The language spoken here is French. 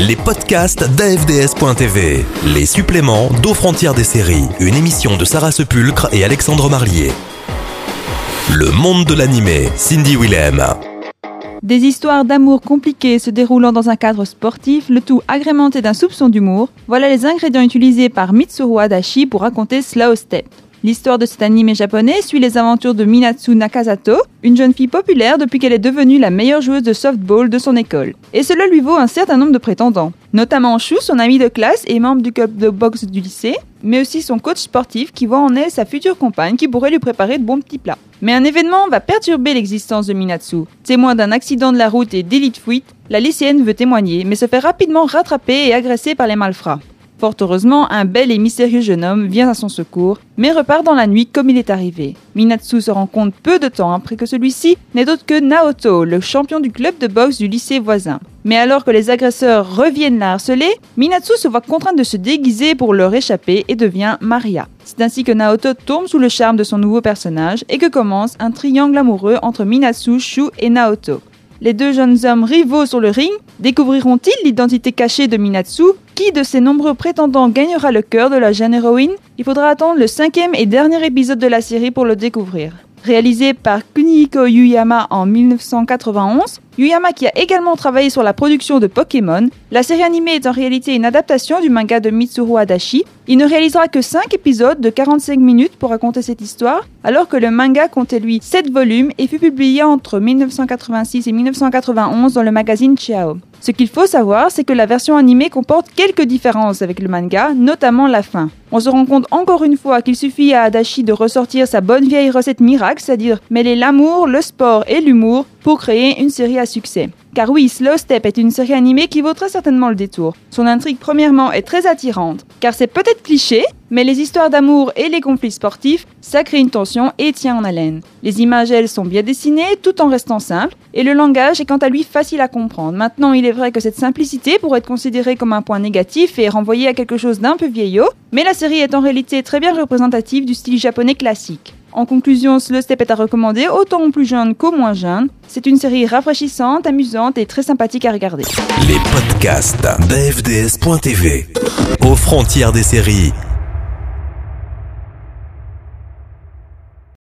les podcasts d'AFDS.tv, les suppléments d'aux frontières des séries, une émission de Sarah Sepulcre et Alexandre Marlier. Le monde de l'animé, Cindy Willem. Des histoires d'amour compliquées se déroulant dans un cadre sportif, le tout agrémenté d'un soupçon d'humour, voilà les ingrédients utilisés par Mitsuru Adachi pour raconter Slow Step. L'histoire de cet animé japonais suit les aventures de Minatsu Nakazato, une jeune fille populaire depuis qu'elle est devenue la meilleure joueuse de softball de son école. Et cela lui vaut un certain nombre de prétendants, notamment Shu, son ami de classe et membre du club de boxe du lycée, mais aussi son coach sportif qui voit en elle sa future compagne qui pourrait lui préparer de bons petits plats. Mais un événement va perturber l'existence de Minatsu. Témoin d'un accident de la route et d'élite fuite, la lycéenne veut témoigner, mais se fait rapidement rattraper et agresser par les malfrats. Fort heureusement, un bel et mystérieux jeune homme vient à son secours, mais repart dans la nuit comme il est arrivé. Minatsu se rend compte peu de temps après que celui-ci n'est autre que Naoto, le champion du club de boxe du lycée voisin. Mais alors que les agresseurs reviennent la harceler, Minatsu se voit contrainte de se déguiser pour leur échapper et devient Maria. C'est ainsi que Naoto tombe sous le charme de son nouveau personnage et que commence un triangle amoureux entre Minatsu, Shu et Naoto. Les deux jeunes hommes rivaux sur le ring découvriront-ils l'identité cachée de Minatsu Qui de ces nombreux prétendants gagnera le cœur de la jeune héroïne? Il faudra attendre le cinquième et dernier épisode de la série pour le découvrir. Réalisé par Kunihiko Yuyama en 1991, Yuyama qui a également travaillé sur la production de Pokémon, la série animée est en réalité une adaptation du manga de Mitsuru Adachi. Il ne réalisera que 5 épisodes de 45 minutes pour raconter cette histoire, alors que le manga comptait lui 7 volumes et fut publié entre 1986 et 1991 dans le magazine Chiao. Ce qu'il faut savoir, c'est que la version animée comporte quelques différences avec le manga, notamment la fin. On se rend compte encore une fois qu'il suffit à Adachi de ressortir sa bonne vieille recette miracle, c'est-à-dire mêler l'amour, le sport et l'humour pour créer une série à succès. Car oui, Slow Step est une série animée qui vaut très certainement le détour. Son intrigue premièrement est très attirante, car c'est peut-être cliché, mais les histoires d'amour et les conflits sportifs, ça crée une tension et tient en haleine. Les images, elles, sont bien dessinées tout en restant simples, et le langage est quant à lui facile à comprendre. Maintenant, il est vrai que cette simplicité pourrait être considérée comme un point négatif et renvoyer à quelque chose d'un peu vieillot, mais la série est en réalité très bien représentative du style japonais classique. En conclusion, le step est à recommander autant aux plus jeunes qu'aux moins jeunes. C'est une série rafraîchissante, amusante et très sympathique à regarder. Les podcasts d'AFDS.tv, aux frontières des séries.